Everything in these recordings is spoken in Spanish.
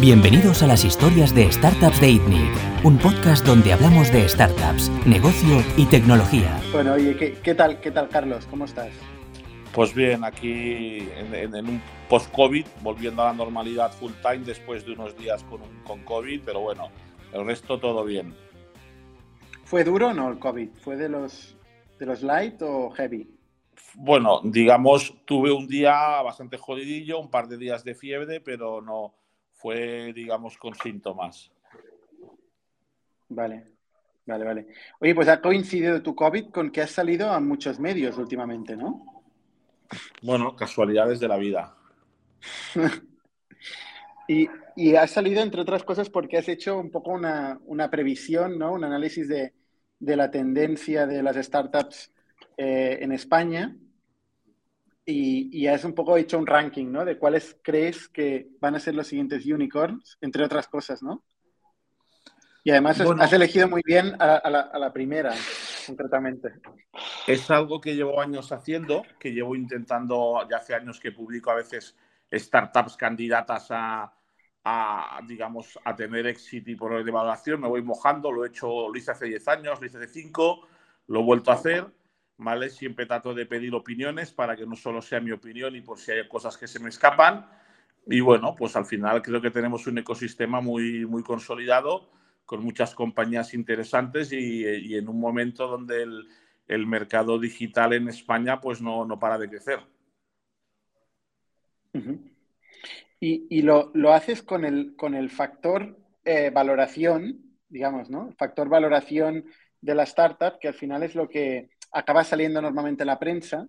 Bienvenidos a las historias de Startups de ITNIC, un podcast donde hablamos de startups, negocio y tecnología. Bueno, oye, ¿qué, tal, qué tal, Carlos? ¿Cómo estás? Pues bien, aquí en, un post-COVID, volviendo a la normalidad full time después de unos días con, con COVID, pero bueno, el resto todo bien. ¿Fue duro o no el COVID? ¿Fue de los, de los light o heavy? Bueno, digamos, tuve un día bastante jodidillo, un par de días de fiebre, pero no fue, digamos, con síntomas. Vale, vale, vale. Oye, pues ha coincidido tu COVID con que has salido a muchos medios últimamente, ¿no? Bueno, casualidades de la vida. y, y, has salido, entre otras cosas, porque has hecho un poco una, previsión, ¿no? Un análisis de, la tendencia de las startups eh, en España y, y, has un poco hecho un ranking, ¿no? De cuáles crees que van a ser los siguientes unicorns, entre otras cosas, ¿no? Y además has elegido muy bien a, la, primera, concretamente. Es algo que llevo años haciendo, que llevo intentando, ya hace años que publico a veces startups candidatas a, a digamos, a tener éxito y por de evaluación. Me voy mojando, lo he hecho, lo hice hace 10 años, lo hice hace 5, lo he vuelto a hacer ¿vale? Siempre trato de pedir opiniones para que no solo sea mi opinión y por si hay cosas que se me escapan. Y bueno, pues al final creo que tenemos un ecosistema muy, muy consolidado, con muchas compañías interesantes y, en un momento donde el, mercado digital en España pues no, no para de crecer. Y, lo, haces con el, con el factor eh, valoración, digamos, ¿no? Factor valoración de la startup, que al final es lo que acaba saliendo normalmente la prensa,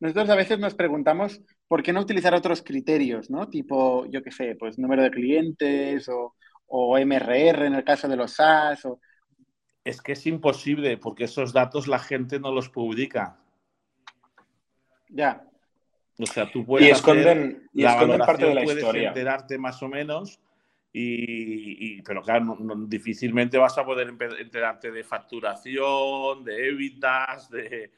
nosotros a veces nos preguntamos por qué no utilizar otros criterios, ¿no? Tipo, yo qué sé, pues número de clientes o, o MRR en el caso de los SaaS. O... Es que es imposible porque esos datos la gente no los publica. Ya. O sea, tú puedes y esconden, y esconden parte de la puedes historia. enterarte más o menos, y, pero claro, difícilmente vas a poder enterarte de facturación, de evitas, de,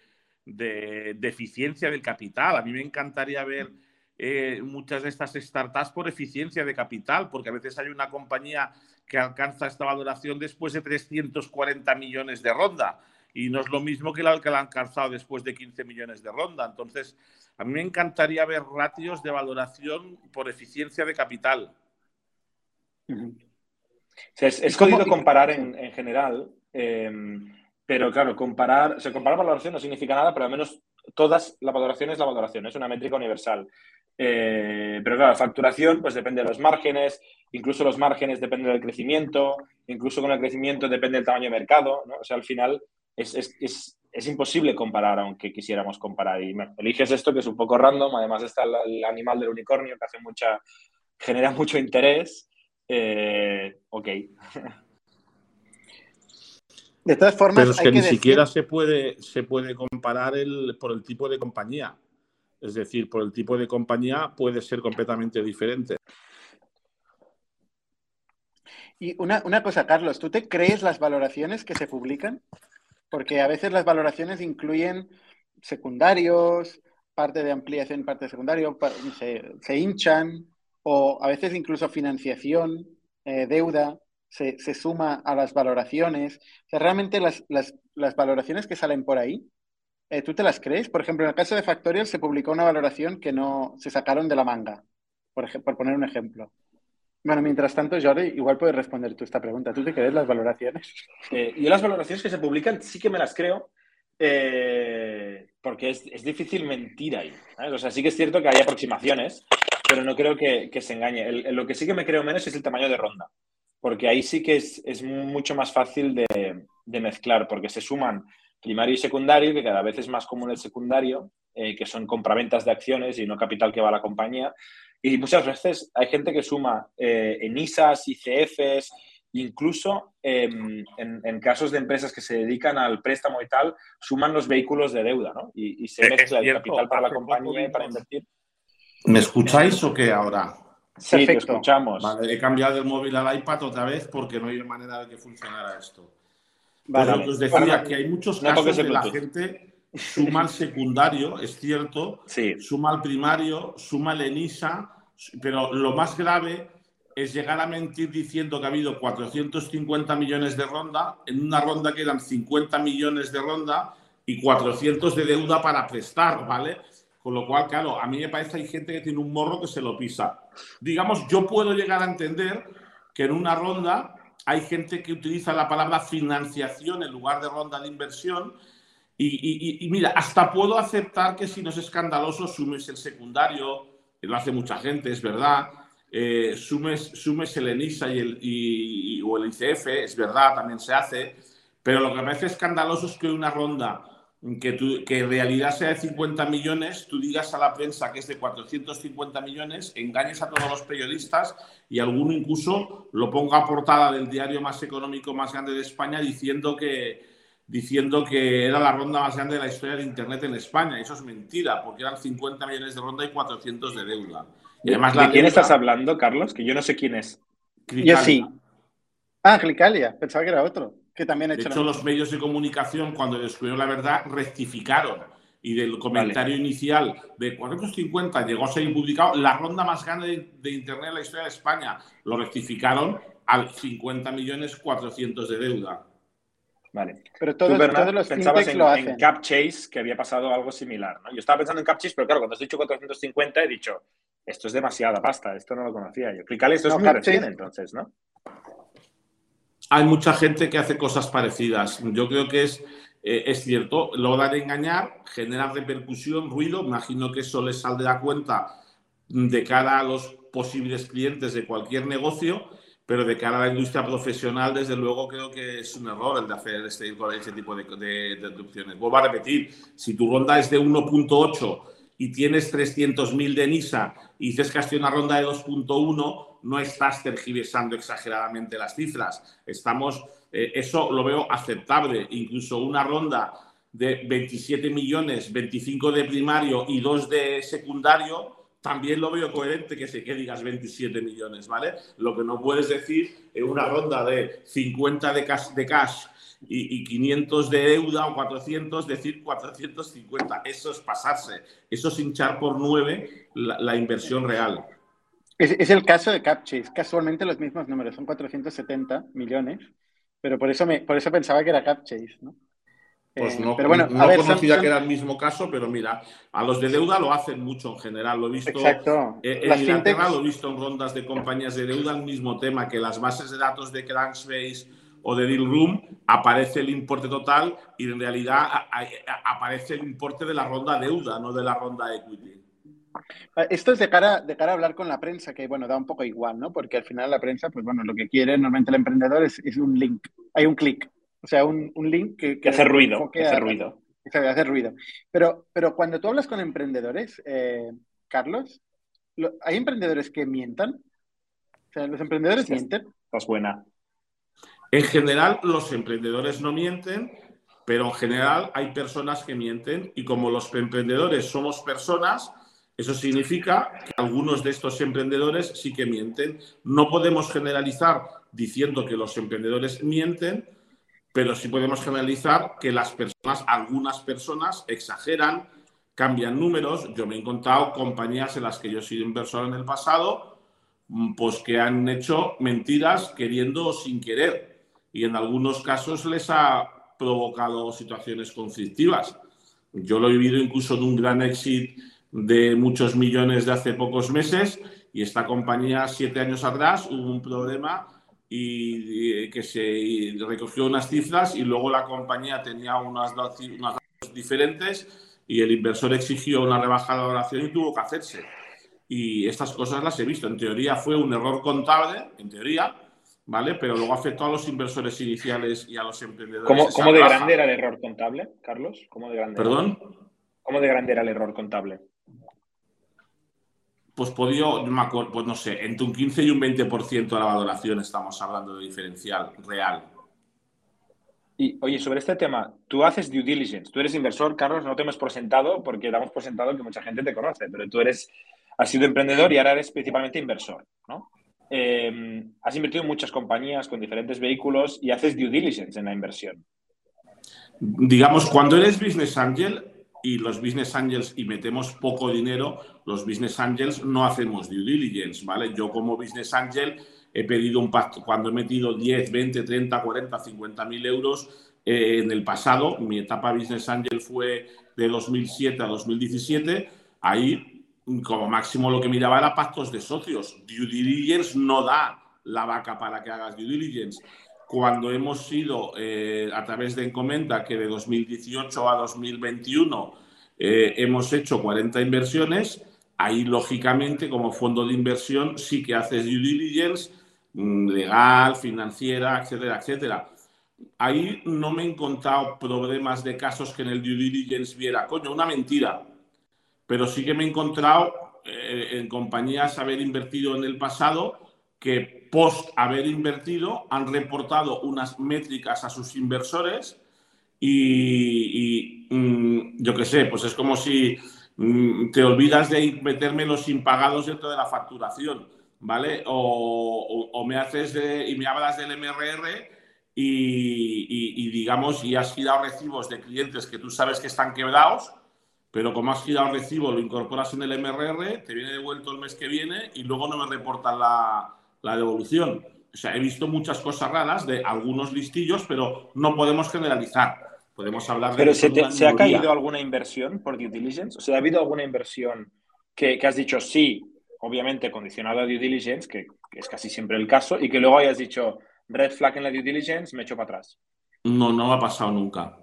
de, eficiencia del capital. A mí me encantaría ver eh, muchas de estas startups por eficiencia de capital, porque a veces hay una compañía que alcanza esta valoración después de 340 millones de ronda y no es lo mismo que la que la han alcanzado después de 15 millones de ronda. Entonces, a mí me encantaría ver ratios de valoración por eficiencia de capital es, jodido comparar en, general, em, pero claro, comparar, se comparar valoración no significa nada, pero al menos todas, la valoración es la valoración, es una métrica universal. Eh, pero claro, facturación pues depende de los márgenes, incluso los márgenes dependen del crecimiento, incluso con el crecimiento depende del tamaño de mercado, O sea, al final es, es, imposible comparar aunque quisiéramos comparar. Y eliges esto que es un poco random, además está el, animal del unicornio que hace mucha, genera mucho interés eh, ok. De todas formas, pero es que, ni siquiera se puede, se puede comparar el, por el tipo de compañía. Es decir, por el tipo de compañía puede ser completamente diferente. Y una, una, cosa, Carlos, ¿tú te crees las valoraciones que se publican? Porque a veces las valoraciones incluyen secundarios, parte de ampliación, parte de secundario, se, se hinchan o a veces incluso financiación, eh, deuda, se, suma a las valoraciones. O sea, realmente las, valoraciones que salen por ahí, eh, ¿tú te las crees? Por ejemplo, en el caso de Factorial se publicó una valoración que no se sacaron de la manga, por, por poner un ejemplo. Bueno, mientras tanto, Jordi, igual puedes responder tú esta pregunta. ¿Tú te crees las valoraciones? Eh, yo las valoraciones que se publican sí que me las creo, porque es, difícil mentir ahí. O sea, sí que es cierto que hay aproximaciones, pero no creo que, se engañe. lo que sí que me creo menos es el tamaño de ronda, porque ahí sí que es, mucho más fácil de, mezclar, porque se suman primario y secundario, que cada vez es más común el secundario, eh, que son compraventas de acciones y no capital que va a la compañía. Y muchas veces hay gente que suma eh, en ISAs, ICFs, incluso em, en, casos de empresas que se dedican al préstamo y tal, suman los vehículos de deuda, ¿no? Y, se mezcla el capital para la compañía y para invertir. ¿Me escucháis o qué ahora? Sí, te escuchamos. Vale, he cambiado el móvil al iPad otra vez porque no hay manera de que funcionara esto. Vale, os decía que hay muchos casos de la gente suma al secundario, es cierto, sí. suma al primario, suma al ENISA, pero lo más grave es llegar a mentir diciendo que ha habido 450 millones de ronda, en una ronda que eran 50 millones de ronda y 400 de deuda para prestar, ¿vale? Con lo cual, claro, a mí me parece que hay gente que tiene un morro que se lo pisa. Digamos, yo puedo llegar a entender que en una ronda hay gente que utiliza la palabra financiación en lugar de ronda de inversión. Y, mira, hasta puedo aceptar que si no es escandaloso sumes el secundario, lo hace mucha gente, es verdad. Eh, sumes, sumes el ENISA y el, o el ICF, es verdad, también se hace. Pero lo que me parece escandaloso es que una ronda que, que en realidad sea de 50 millones, tú digas a la prensa que es de 450 millones, engañes a todos los periodistas y alguno incluso lo ponga a portada del diario más económico más grande de España diciendo que, diciendo que era la ronda más grande de la historia de Internet en España. Eso es mentira, porque eran 50 millones de ronda y 400 de deuda. Y además, ¿De quién estás hablando, Carlos? Que yo no sé quién es. Yo sí. Ah, Clicalia. Pensaba que era otro que también De hecho, los medios de comunicación, cuando descubrieron la verdad, rectificaron. Y del comentario inicial de 450 llegó a ser publicado la ronda más grande de, Internet en la historia de España. Lo rectificaron al 50 millones 400 de deuda. Vale. Pero todos, los pensabas en, lo hacen. en CapChase que había pasado algo similar. ¿no? Yo estaba pensando en CapChase, pero claro, cuando has dicho 450 he dicho, esto es demasiada pasta, esto no lo conocía yo. Clicale, esto es muy recién entonces, ¿no? Hay mucha gente que hace cosas parecidas. Yo creo que es, eh, es cierto, lograr engañar, generar repercusión, ruido. Imagino que eso les saldrá cuenta de cara a los posibles clientes de cualquier negocio, pero de cara a la industria profesional, desde luego creo que es un error el de hacer este, tipo de, de, de Vuelvo a repetir, si tu ronda es de 1.8 y tienes 300.000 de NISA y dices que has una ronda de 2.1, no estás tergiversando exageradamente las cifras. Estamos, eh, eso lo veo aceptable. Incluso una ronda de 27 millones, 25 de primario y 2 de secundario, también lo veo coherente que, se, que digas 27 millones, ¿vale? Lo que no puedes decir en una ronda de 50 de cash, de cash y, 500 de deuda o 400, decir 450. Eso es pasarse. Eso es hinchar por 9 la inversión real. Es, el caso de CapChase, casualmente los mismos números, son 470 millones, pero por eso, me, por eso pensaba que era CapChase, ¿no? Pues eh, no, pero bueno, no conocía que era el mismo caso, pero mira, a los de deuda lo hacen mucho en general. Lo he visto Exacto. Eh, en Inglaterra, lo he visto en rondas de compañías de deuda, el mismo tema, que las bases de datos de Crunchbase o de Deal Room aparece el importe total y en realidad aparece el importe de la ronda deuda, no de la ronda equity. Ah, esto es de cara, de cara a hablar con la prensa, que bueno, da un poco igual, ¿no? Porque al final la prensa, pues bueno, lo que quiere normalmente el emprendedor es, un link, hay un clic, o sea, un, link que, que, hace ruido, que hace ruido. hace ruido. Pero, pero cuando tú hablas con emprendedores, eh, Carlos, ¿hay emprendedores que mientan? O sea, los emprendedores mienten. Es buena. En general, los emprendedores no mienten, pero en general hay personas que mienten y como los emprendedores somos personas, eso significa que algunos de estos emprendedores sí que mienten. No podemos generalizar diciendo que los emprendedores mienten, pero sí podemos generalizar que las personas, algunas personas exageran, cambian números. Yo me he encontrado compañías en las que yo he sido inversor en el pasado, pues que han hecho mentiras queriendo o sin querer. Y en algunos casos les ha provocado situaciones conflictivas. Yo lo he vivido incluso en un gran éxito de muchos millones de hace pocos meses y esta compañía siete años atrás hubo un problema y, que se recogió unas cifras y luego la compañía tenía unas, unas diferentes y el inversor exigió una rebaja de valoración y tuvo que hacerse. Y estas cosas las he visto. En teoría fue un error contable, en teoría, ¿vale? Pero luego afectó a los inversores iniciales y a los emprendedores. ¿Cómo, ¿cómo de grande era el error contable, Carlos? ¿Cómo de grande ¿Perdón? ¿Cómo de grande era el error contable? pues podido, no me acuerdo, pues no sé, entre un 15 y un 20% de la valoración estamos hablando de diferencial real. Y oye, sobre este tema, tú haces due diligence, tú eres inversor, Carlos, no te hemos presentado porque damos por sentado que mucha gente te conoce, pero tú eres, has sido emprendedor y ahora eres principalmente inversor, ¿no? Em, has invertido en muchas compañías con diferentes vehículos y haces due diligence en la inversión. Digamos, cuando eres business angel, y los business angels y metemos poco dinero, los business angels no hacemos due diligence, ¿vale? Yo como business angel he pedido un pacto, cuando he metido 10, 20, 30, 40, 50 mil euros eh, en el pasado, mi etapa business angel fue de 2007 a 2017, ahí como máximo lo que miraba era pactos de socios. Due diligence no da la vaca para que hagas due diligence cuando hemos sido eh, a través de Encomenda, que de 2018 a 2021 eh, hemos hecho 40 inversiones, ahí lógicamente como fondo de inversión sí que haces due diligence mm, legal, financiera, etcétera, etcétera. Ahí no me he encontrado problemas de casos que en el due diligence viera, coño, una mentira, pero sí que me he encontrado eh, en compañías haber invertido en el pasado que post haber invertido han reportado unas métricas a sus inversores y, mm, yo qué sé, pues es como si mm, te olvidas de meterme los impagados dentro de la facturación, ¿vale? O, me haces y me hablas del MRR y, digamos, y has girado recibos de clientes que tú sabes que están quebrados, pero como has girado recibo, lo incorporas en el MRR, te viene devuelto el mes que viene y luego no me reportan la, la devolución. O sea, he visto muchas cosas raras de algunos listillos, pero no podemos generalizar. Podemos hablar de. Pero se, se ha caído alguna inversión por due diligence? O sea, ¿ha habido alguna inversión que, has dicho sí, obviamente condicionada a due diligence, que, es casi siempre el caso, y que luego hayas dicho red flag en la due diligence, me echo para atrás? No, no ha pasado nunca.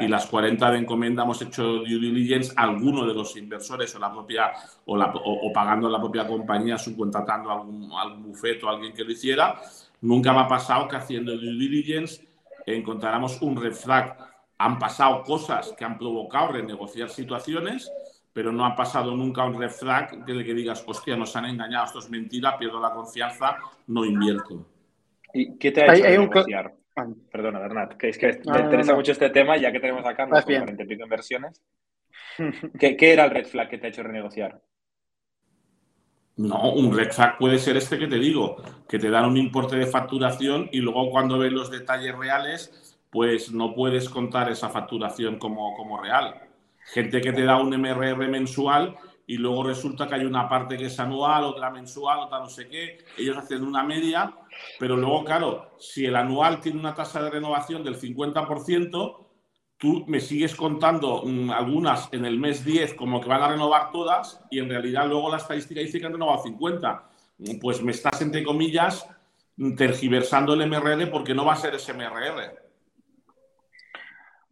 Y las 40 de encomienda hemos hecho due diligence, alguno de los inversores o la propia o, la, o, pagando la propia compañía, subcontratando algún, algún bufete o alguien que lo hiciera. Nunca me ha pasado que haciendo due diligence encontráramos un red flag. Han pasado cosas que han provocado renegociar situaciones, pero no ha pasado nunca un red flag que digas, hostia, nos han engañado, esto es mentira, pierdo la confianza, no invierto. ¿Y qué te ha hecho renegociar? Perdona, Bernat, que es que me interesa mucho este tema, ya que tenemos acá los 40 y pico inversiones. ¿Qué, ¿Qué, era el red flag que te ha hecho renegociar? No, un red flag puede ser este que te digo, que te dan un importe de facturación y luego cuando ves los detalles reales, pues no puedes contar esa facturación como, como real. Gente que te da un MRR mensual y luego resulta que hay una parte que es anual, otra mensual, otra no sé qué. Ellos hacen una media, pero luego, claro, si el anual tiene una tasa de renovación del 50%, tú me sigues contando mm, algunas en el mes 10 como que van a renovar todas y en realidad luego la estadística dice que han renovado 50. Pues me estás, entre comillas, tergiversando el MRR porque no va a ser ese MRR.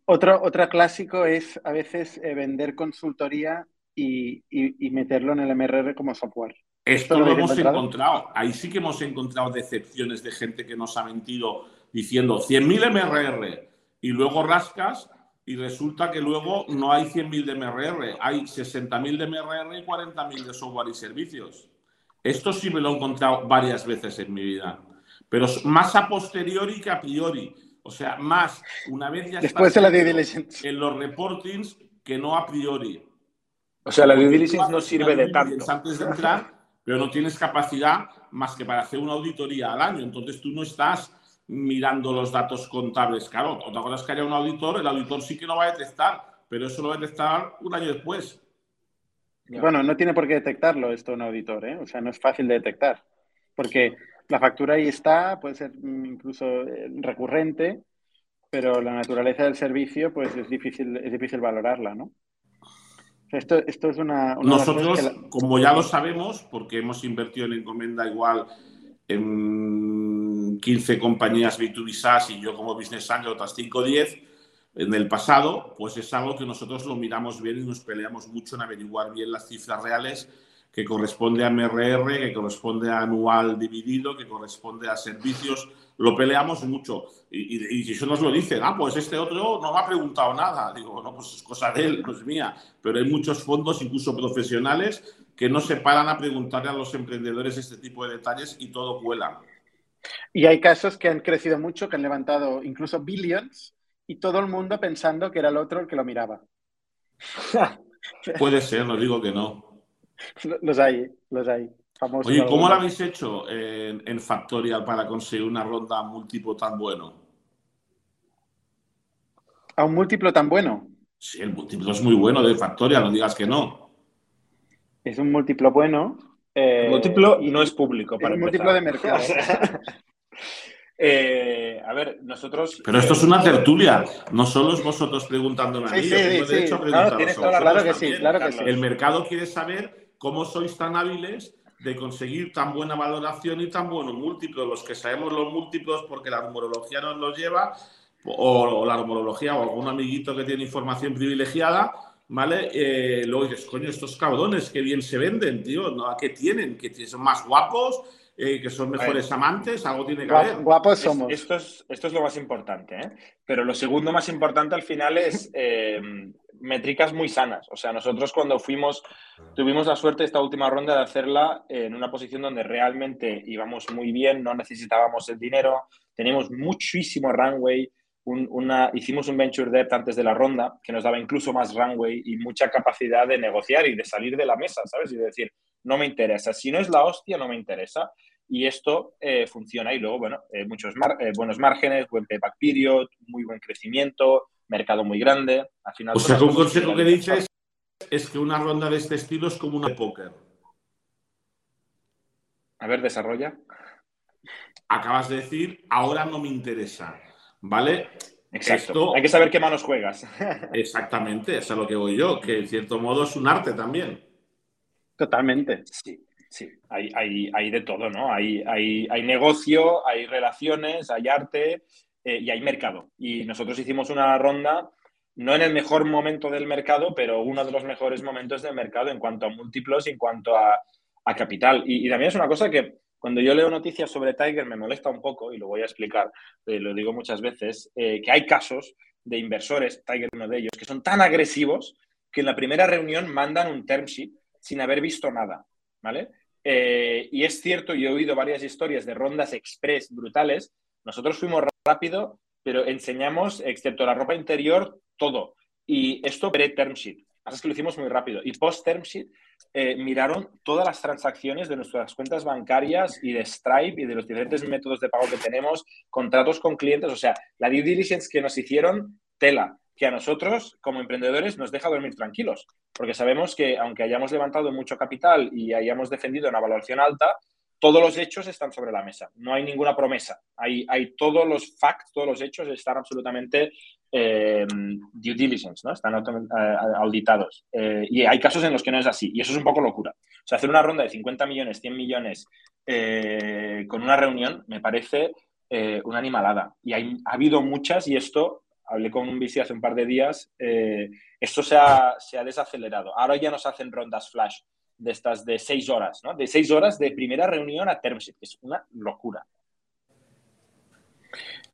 Otro, otro clásico es a veces eh, vender consultoría y, meterlo en el MRR como software. Esto, lo, hemos encontrado? Ahí sí que hemos encontrado decepciones de gente que nos ha mentido diciendo 100.000 MRR y luego rascas y resulta que luego no hay 100.000 de MRR, hay 60.000 de MRR y 40.000 de software y servicios. Esto sí me lo he encontrado varias veces en mi vida, pero más a posteriori que a priori. O sea, más una vez ya Después de la en los reportings que no a priori. O sea, la due diligence no sirve de tanto. Antes de entrar, pero no tienes capacidad más que para hacer una auditoría al año. Entonces tú no estás mirando los datos contables. Claro, otra cosa es que haya un auditor, el auditor sí que lo va a detectar, pero eso lo va a detectar un año después. Bueno, no tiene por qué detectarlo esto un auditor, ¿eh? O sea, no es fácil de detectar, porque la factura ahí está, puede ser incluso eh, recurrente, pero la naturaleza del servicio, pues es difícil, es difícil valorarla, ¿no? Esto, esto es una... Nosotros, como ya lo sabemos, porque hemos invertido en Encomenda igual en 15 compañías B2B SaaS y yo como Business Angel otras 5 o 10 en el pasado, pues es algo que nosotros lo miramos bien y nos peleamos mucho en averiguar bien las cifras reales que corresponde a MRR, que corresponde a anual dividido, que corresponde a servicios. Lo peleamos mucho. Y, si eso nos lo dice, ah, pues este otro no me ha preguntado nada. Digo, no, pues es cosa de él, no es mía. Pero hay muchos fondos, incluso profesionales, que no se paran a preguntarle a los emprendedores este tipo de detalles y todo cuela. Y hay casos que han crecido mucho, que han levantado incluso billions y todo el mundo pensando que era el otro el que lo miraba. Puede ser, no digo que no. Los hay, los hay. Oye, ¿cómo lo habéis hecho en, Factorial para conseguir una ronda a múltiplo tan bueno? ¿A un múltiplo tan bueno? Sí, el múltiplo es muy bueno de Factoria, no digas que no. Es un múltiplo bueno. el múltiplo y no es público. Para es un múltiplo de mercado. Eh, a ver, nosotros. Pero esto es una tertulia, no solo es vosotros preguntándome a mí. Sí, sí, sí. Claro, claro que sí, claro que sí. El mercado quiere saber cómo sois tan hábiles de conseguir tan buena valoración y tan buenos múltiplos. Los que sabemos los múltiplos porque la numerología nos los lleva, o, la numerología o algún amiguito que tiene información privilegiada, ¿vale? Eh, luego dices, coño, estos cabrones, que bien se venden, tío, ¿no? ¿A qué tienen? ¿Que son más guapos? Eh, que son mejores amantes, algo tiene que ver. Guapos somos. esto, es, esto es lo más importante, ¿eh? Pero lo segundo más importante al final es eh, métricas muy sanas. O sea, nosotros cuando fuimos, tuvimos la suerte esta última ronda de hacerla en una posición donde realmente íbamos muy bien, no necesitábamos el dinero, teníamos muchísimo runway. una, hicimos un venture debt antes de la ronda que nos daba incluso más runway y mucha capacidad de negociar y de salir de la mesa, ¿sabes? Y de decir, no me interesa. Si no es la hostia, no me interesa. Y esto eh, funciona. Y luego, bueno, eh, muchos eh, buenos márgenes, buen payback period, muy buen crecimiento, mercado muy grande. Al final, o sea, un consejo que dices es que una ronda de este estilo es como una de póker. A ver, desarrolla. Acabas de decir, ahora no me interesa. ¿Vvale? Exacto. Hay que saber qué manos juegas. Exactamente, eso es a lo que voy yo, que en cierto modo es un arte también. Totalmente. Sí, sí, hay, hay, hay de todo, ¿no? Hay, hay, hay, negocio, hay relaciones, hay arte eh, y hay mercado. Y nosotros hicimos una ronda, no en el mejor momento del mercado, pero uno de los mejores momentos del mercado en cuanto a múltiplos y en cuanto a, a capital. Y, también es una cosa que cuando yo leo noticias sobre Tiger me molesta un poco, y lo voy a explicar, eh, lo digo muchas veces, eh, que hay casos de inversores, Tiger uno de ellos, que son tan agresivos que en la primera reunión mandan un term sheet sin haber visto nada, ¿vale? Eh, y es cierto, yo he oído varias historias de rondas express brutales. Nosotros fuimos rápido, pero enseñamos, excepto la ropa interior, todo. Y esto pre-term sheet. Que lo hicimos muy rápido. Y post-term sheet eh, miraron todas las transacciones de nuestras cuentas bancarias y de Stripe y de los diferentes métodos de pago que tenemos, contratos con clientes. O sea, la due diligence que nos hicieron, tela que a nosotros, como emprendedores, nos deja dormir tranquilos, porque sabemos que aunque hayamos levantado mucho capital y hayamos defendido una valoración alta, todos los hechos están sobre la mesa, no hay ninguna promesa, hay, hay todos los facts, todos los hechos están absolutamente eh, due diligence, ¿no? están eh, auditados. Eh, y hay casos en los que no es así, y eso es un poco locura. O sea, hacer una ronda de 50 millones, 100 millones con una reunión me parece una animalada. Y hay, ha habido muchas y esto hablé con un bici hace un par de días, eh, esto se ha, desacelerado. Ahora ya nos hacen rondas flash de estas de seis horas, ¿no? De seis horas de primera reunión a term sheet, que es una locura.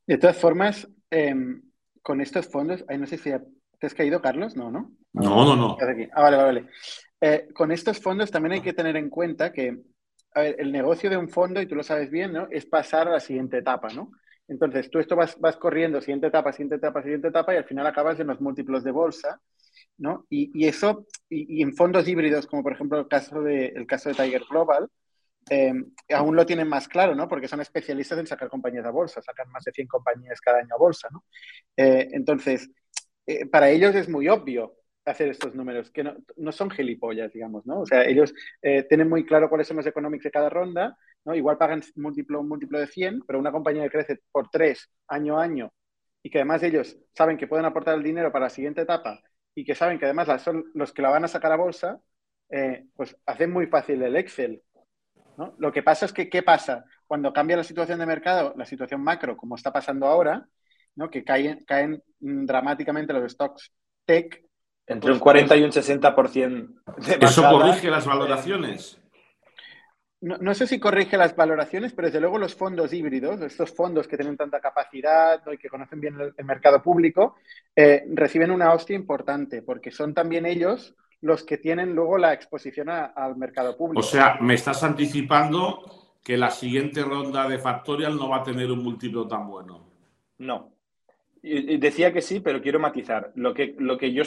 De todas formas, em, con estos fondos, no sé si te has caído, Carlos, no, ¿no? No, no, no. Ah, vale, vale. Eh, con estos fondos también hay que tener en cuenta que el negocio de un fondo, y tú lo sabes bien, ¿no? Es pasar a la siguiente etapa, ¿no? Entonces, tú esto vas, vas corriendo siguiente etapa, siguiente etapa, siguiente etapa, y al final acabas en los múltiplos de bolsa, ¿no? Y, eso, y, en fondos híbridos, como por ejemplo el caso de, el caso de Tiger Global, eh, aún lo tienen más claro, ¿no? Porque son especialistas en sacar compañías a bolsa, sacan más de 100 compañías cada año a bolsa, ¿no? Eh, entonces, eh, para ellos es muy obvio hacer estos números, que no, son gilipollas, digamos, ¿no? O sea, ellos tienen muy claro cuáles son los economics de cada ronda ¿no? Igual pagan múltiplo, múltiplo de 100, pero una compañía que crece por 3 año a año y que además ellos saben que pueden aportar el dinero para la siguiente etapa y que saben que además son los que la van a sacar a bolsa, eh, pues hacen muy fácil el Excel. ¿no? Lo que pasa es que, ¿qué pasa? Cuando cambia la situación de mercado, la situación macro, como está pasando ahora, ¿no? que caen, caen dramáticamente los stocks tech. Entre un 40 y un 60% de ¿Eso corrige las valoraciones? no, sé si corrige las valoraciones, pero desde luego los fondos híbridos, estos fondos que tienen tanta capacidad y que conocen bien el, mercado público, eh, reciben una hostia importante, porque son también ellos los que tienen luego la exposición al mercado público. O sea, me estás anticipando que la siguiente ronda de Factorial no va a tener un múltiplo tan bueno. No. Decía que sí, pero quiero matizar. Lo que, lo que yo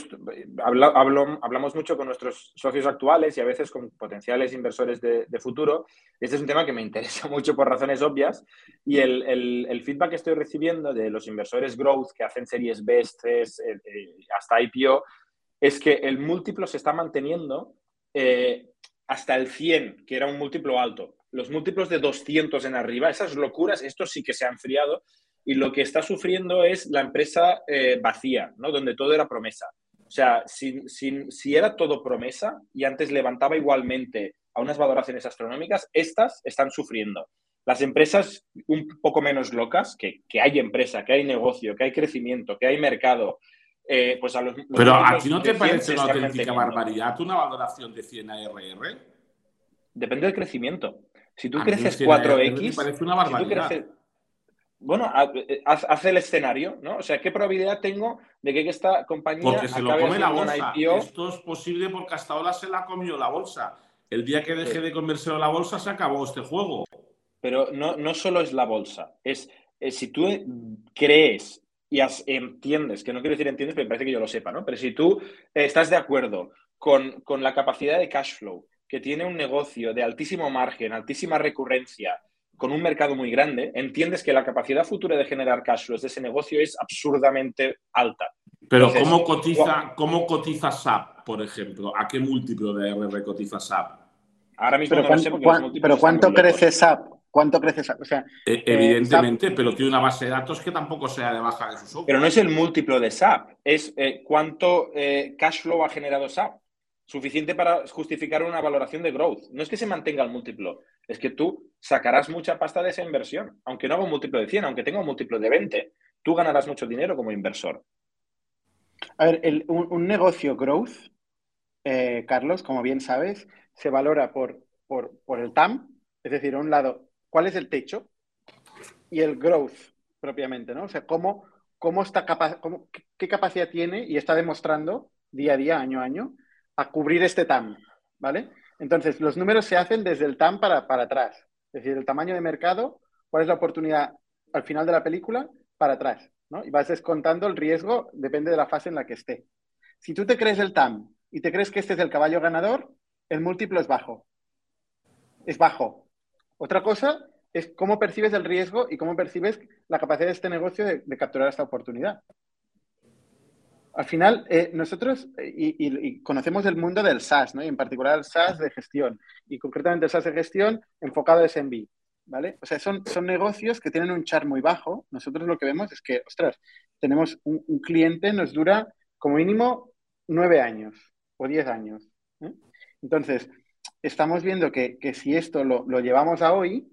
hablo, hablamos mucho con nuestros socios actuales y a veces con potenciales inversores de, futuro. Este es un tema que me interesa mucho por razones obvias. Y el, feedback que estoy recibiendo de los inversores growth que hacen series B, C, hasta IPO, es que el múltiplo se está manteniendo eh, hasta el 100, que era un múltiplo alto. Los múltiplos de 200 en arriba, esas locuras, esto sí que se ha enfriado y lo que está sufriendo es la empresa eh, vacía, ¿no? donde todo era promesa. O sea, si, si, era todo promesa y antes levantaba igualmente a unas valoraciones astronómicas, estas están sufriendo. Las empresas un poco menos locas, que, que hay empresa, que hay negocio, que hay crecimiento, que hay mercado, eh, pues a los... Pero a ti no te parece una auténtica barbaridad una valoración de 100 ARR? Depende del crecimiento. Si tú creces 4X... Me parece una barbaridad bueno, eh, haz, el escenario, ¿no? O sea, ¿qué probabilidad tengo de que esta compañía porque se lo come la bolsa. Esto es posible porque hasta ahora se la ha comido la bolsa. El día que deje de comérselo la bolsa se acabó este juego. Pero no, no solo es la bolsa, es, si tú crees y entiendes, que no quiero decir entiendes, pero me parece que yo lo sepa, ¿no? Pero si tú estás de acuerdo con, con la capacidad de cash flow que tiene un negocio de altísimo margen, altísima recurrencia, con un mercado muy grande, entiendes que la capacidad futura de generar cash flows de ese negocio es absurdamente alta. Pero ¿cómo, cotiza, ¿cómo cotiza SAP, por ejemplo? ¿A qué múltiplo de RR cotiza SAP? Ahora mismo pero no sé Pero ¿cuánto crece SAP? ¿Cuánto crece SAP? O sea, e, eh, evidentemente, pero tiene una base de datos que tampoco sea de baja de sus ojos. Pero no es el múltiplo de SAP, es eh, cuánto eh, cash flow ha generado SAP suficiente para justificar una valoración de growth. No es que se mantenga el múltiplo, es que tú sacarás mucha pasta de esa inversión. Aunque no haga un múltiplo de 100, aunque tenga un múltiplo de 20, tú ganarás mucho dinero como inversor. A ver, un, negocio growth, eh, Carlos, como bien sabes, se valora por, por, el TAM, es decir, a un lado, cuál es el techo y el growth propiamente, ¿no? O sea, cómo, cómo está capaz, qué capacidad tiene y está demostrando día a día, año a año, a cubrir este TAM, ¿vale? Entonces, los números se hacen desde el TAM para, para atrás. Es decir, el tamaño de mercado, cuál es la oportunidad al final de la película, para atrás, ¿no? Y vas descontando el riesgo, depende de la fase en la que esté. Si tú te crees el TAM y te crees que este es el caballo ganador, el múltiplo es bajo. Es bajo. Otra cosa es cómo percibes el riesgo y cómo percibes la capacidad de este negocio de capturar esta oportunidad. Al final, eh, nosotros eh, y, conocemos el mundo del SaaS, ¿no? Y en particular el SaaS de gestión, y concretamente el SaaS de gestión enfocado a SMB, ¿vale? O sea, son, son negocios que tienen un char muy bajo. Nosotros lo que vemos es que, ostras, tenemos un, cliente, nos dura como mínimo nueve años o diez años. ¿eh? Entonces, estamos viendo que, si esto lo, llevamos a hoy,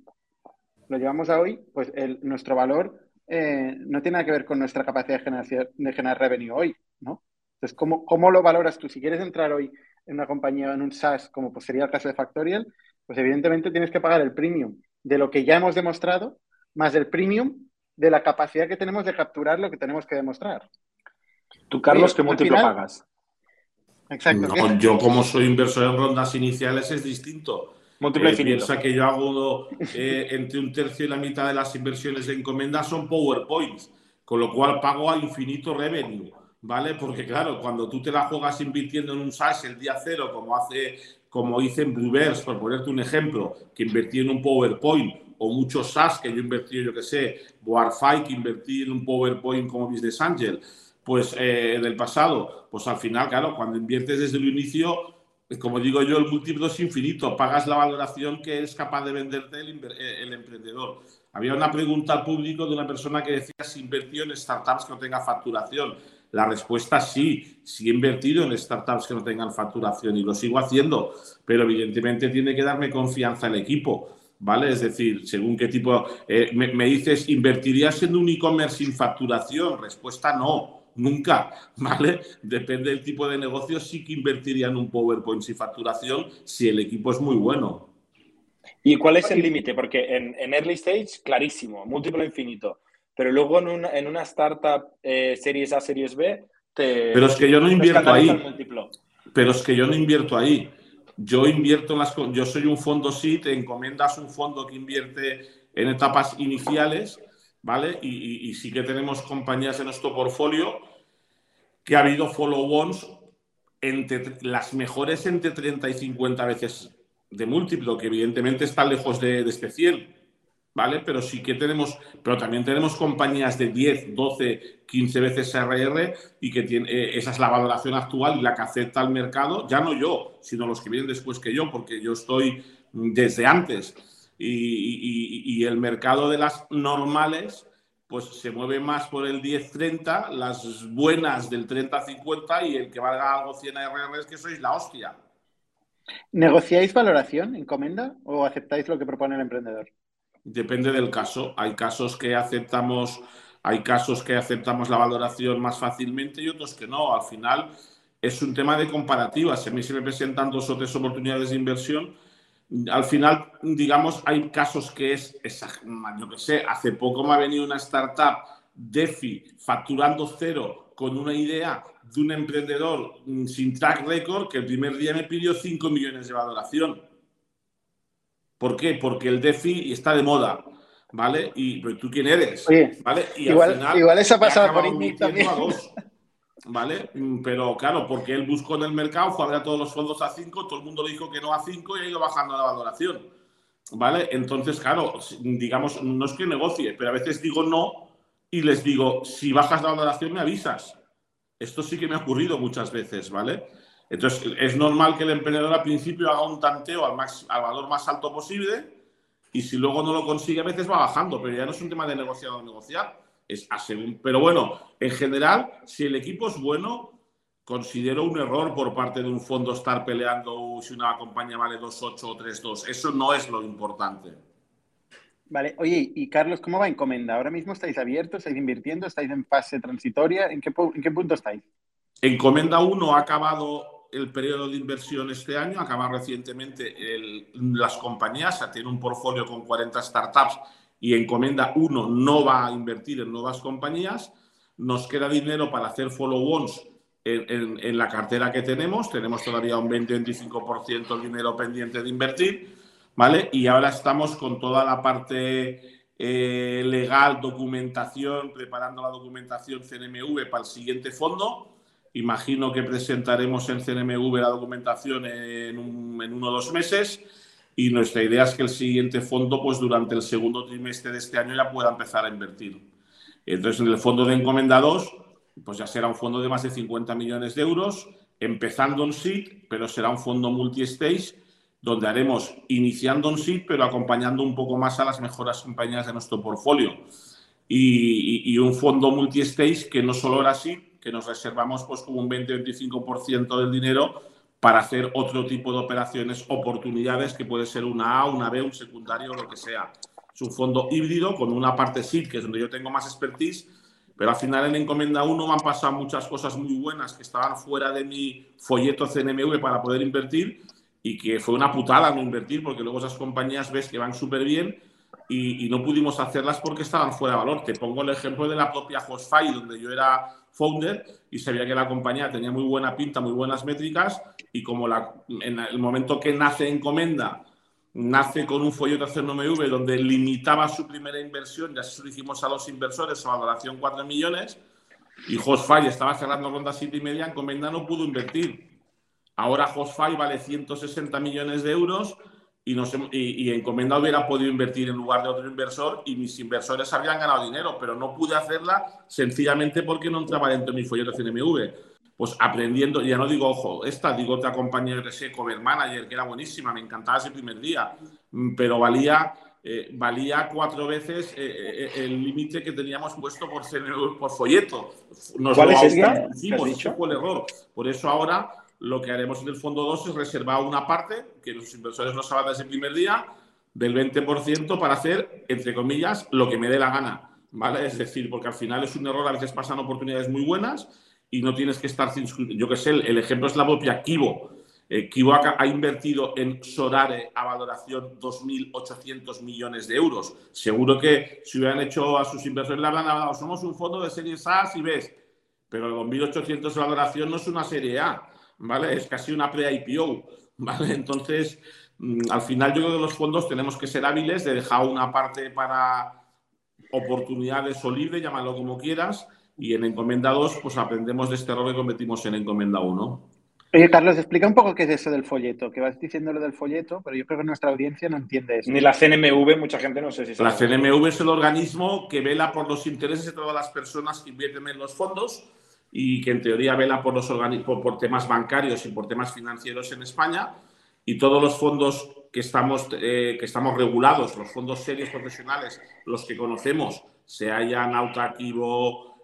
lo llevamos a hoy, pues nuestro valor no tiene nada que ver con nuestra capacidad de, de generar revenue hoy, ¿no? Entonces, ¿cómo, ¿cómo, lo valoras tú? Si quieres entrar hoy en una compañía, en un SaaS, como pues sería el caso de Factorial, pues evidentemente tienes que pagar el premium de lo que ya hemos demostrado, más el premium de la capacidad que tenemos de capturar lo que tenemos que demostrar. Tú, Carlos, ¿qué múltiplo pagas? Exacto. yo, como soy inversor en rondas iniciales, es distinto. Múltiplo eh, piensa que yo hago eh, entre un tercio y la mitad de las inversiones de encomienda son PowerPoints, con lo cual pago a infinito revenue. ¿Vale? Porque claro, cuando tú te la juegas invirtiendo en un SaaS el día cero, como hace, como hice en Blueverse, por ponerte un ejemplo, que invertí en un PowerPoint, o muchos SaaS que yo invertí, yo que sé, Warfy, que invertí en un PowerPoint como Business Angel, pues eh, del pasado, pues al final, claro, cuando inviertes desde el inicio, como digo yo, el múltiplo es infinito, pagas la valoración que es capaz de venderte el, eh, el emprendedor. Había una pregunta al público de una persona que decía si invirtió en startups que no tenga facturación. La respuesta sí, sí he invertido en startups que no tengan facturación y lo sigo haciendo, pero evidentemente tiene que darme confianza el equipo. ¿Vale? Es decir, según qué tipo. Eh, me, dices, ¿invertirías en un e-commerce sin facturación? Respuesta no, nunca, ¿vale? Depende del tipo de negocio, sí que invertiría en un PowerPoint sin facturación si el equipo es muy bueno. ¿Y cuál es el límite? Porque en, en, early stage, clarísimo, múltiplo infinito pero luego en una, en una startup eh, Series A, Series B, te... Pero es que yo no invierto ahí. Pero es que yo no invierto ahí. Yo invierto en las... Yo soy un fondo SIT, encomiendas un fondo que invierte en etapas iniciales, ¿vale? Y, sí que tenemos compañías en nuestro portfolio que ha habido follow-ons entre las mejores entre 30 y 50 veces de múltiplo, que evidentemente está lejos de, de este 100, ¿vale? Pero sí que tenemos, pero también tenemos compañías de 10, 12, 15 veces RR y que tiene, eh, esa es la valoración actual y la que acepta el mercado, ya no yo, sino los que vienen después que yo, porque yo estoy desde antes. Y, el mercado de las normales, pues se mueve más por el 10-30, las buenas del 30-50 y el que valga algo 100 RR es que sois la hostia. ¿Negociáis valoración, encomenda, o aceptáis lo que propone el emprendedor? Depende del caso. Hay casos que aceptamos, hay casos que aceptamos la valoración más fácilmente y otros que no. Al final es un tema de comparativas. A mí se me presentan dos o tres oportunidades de inversión. Al final, digamos, hay casos que es, yo que sé, hace poco me ha venido una startup DeFi facturando cero con una idea de un emprendedor mm, sin track record que el primer día me pidió 5 millones de valoración. ¿Por qué? Porque el DeFi está de moda, ¿vale? Y tú quién eres, ¿vale? Y igual, al final, igual esa pasada por también. ¿Vale? Pero claro, porque él buscó en el mercado, fue a ver a todos los fondos a 5, todo el mundo le dijo que no a 5 y ha ido bajando la valoración. ¿Vale? Entonces, claro, digamos, no es que negocie, pero a veces digo no y les digo, si bajas la valoración me avisas. Esto sí que me ha ocurrido muchas veces, ¿vale? Entonces, es normal que el emprendedor al principio haga un tanteo al, al valor más alto posible y si luego no lo consigue, a veces va bajando, pero ya no es un tema de negociar o negociar, es a Pero bueno, en general, si el equipo es bueno, considero un error por parte de un fondo estar peleando si una compañía vale 2.8 o 3.2. Eso no es lo importante. Vale, oye, y Carlos, ¿cómo va Encomenda? ¿Ahora mismo estáis abiertos? ¿Estáis invirtiendo? ¿Estáis en fase transitoria? ¿En qué, en qué punto estáis? Encomenda 1 ha acabado el periodo de inversión este año, acaba recientemente las compañías, tiene un portfolio con 40 startups y Encomenda 1 no va a invertir en nuevas compañías. Nos queda dinero para hacer follow-ons en, la cartera que tenemos. Tenemos todavía un 20-25% de dinero pendiente de invertir. ¿Vale? Y ahora estamos con toda la parte eh, legal, documentación, preparando la documentación CNMV para el siguiente fondo Imagino que presentaremos en CNMV la documentación en, uno o dos meses y nuestra idea es que el siguiente fondo, pues durante el segundo trimestre de este año ya pueda empezar a invertir. Entonces, en el fondo de encomendados, pues ya será un fondo de más de 50 millones de euros, empezando en SIT, pero será un fondo multi-stage, donde haremos iniciando en SIT, pero acompañando un poco más a las mejores compañías de nuestro portfolio. Y, y un fondo multi-stage que no solo era SIT, que nos reservamos pues como un 20-25% del dinero para hacer otro tipo de operaciones, oportunidades, que puede ser una A, una B, un secundario, lo que sea. Es un fondo híbrido con una parte SID, que es donde yo tengo más expertise, pero al final en Encomienda 1 me han pasado muchas cosas muy buenas que estaban fuera de mi folleto CNMV para poder invertir y que fue una putada no invertir porque luego esas compañías ves que van súper bien y, no pudimos hacerlas porque estaban fuera de valor. Te pongo el ejemplo de la propia Hostfy, donde yo era founder y sabía que la compañía tenía muy buena pinta, muy buenas métricas y como la, en el momento que nace Encomenda, nace con un folleto CNMV donde limitaba su primera inversión, ya se lo dijimos a los inversores a valoración 4 millones y Hostfy estaba cerrando ronda 7 y media, Encomenda no pudo invertir. Ahora Hostfy vale 160 millones de euros y, nos, y, Encomenda hubiera podido invertir en lugar de otro inversor y mis inversores habrían ganado dinero, pero no pude hacerla sencillamente porque no entraba dentro de mi folleto CNMV. Pues aprendiendo, ya no digo, ojo, esta, digo otra compañía de Cover Manager, que era buenísima, me encantaba ese primer día, mm, pero valía, eh, valía cuatro veces eh, eh, el límite que teníamos puesto por, CNMV, por folleto. Nos ¿Cuál es ese? fue el error. Por eso ahora lo que haremos en el fondo 2 es reservar una parte, que los inversores no saben desde el primer día, del 20% para hacer, entre comillas, lo que me dé la gana. ¿Vale? Es decir, porque al final es un error, a veces pasan oportunidades muy buenas y no tienes que estar. Yo que sé, el, ejemplo es la propia Kibo. Eh, Kibo ha, invertido en Sorare a valoración 2.800 millones de euros. Seguro que si hubieran hecho a sus inversores, le hablan dado, somos un fondo de series A, si ves, pero 2.800 de valoración no es una serie A. ¿vale? Es casi una pre-IPO, ¿vale? Entonces, mm, al final yo creo que los fondos tenemos que ser hábiles de dejar una parte para, oportunidades o libre, llámalo como quieras, y en Encomenda 2 pues aprendemos de este error que cometimos en Encomenda 1. Oye, Carlos, explica un poco qué es eso del folleto, que vas diciendo lo del folleto, pero yo creo que nuestra audiencia no entiende eso. Ni la CNMV, mucha gente no sé si sabe. La CNMV es el organismo que vela por los intereses de todas las personas que invierten en los fondos y que en teoría vela por, los por, por temas bancarios y por temas financieros en España. Y todos los fondos que estamos, eh, que estamos regulados, los fondos serios profesionales, los que conocemos, sea ya Nauta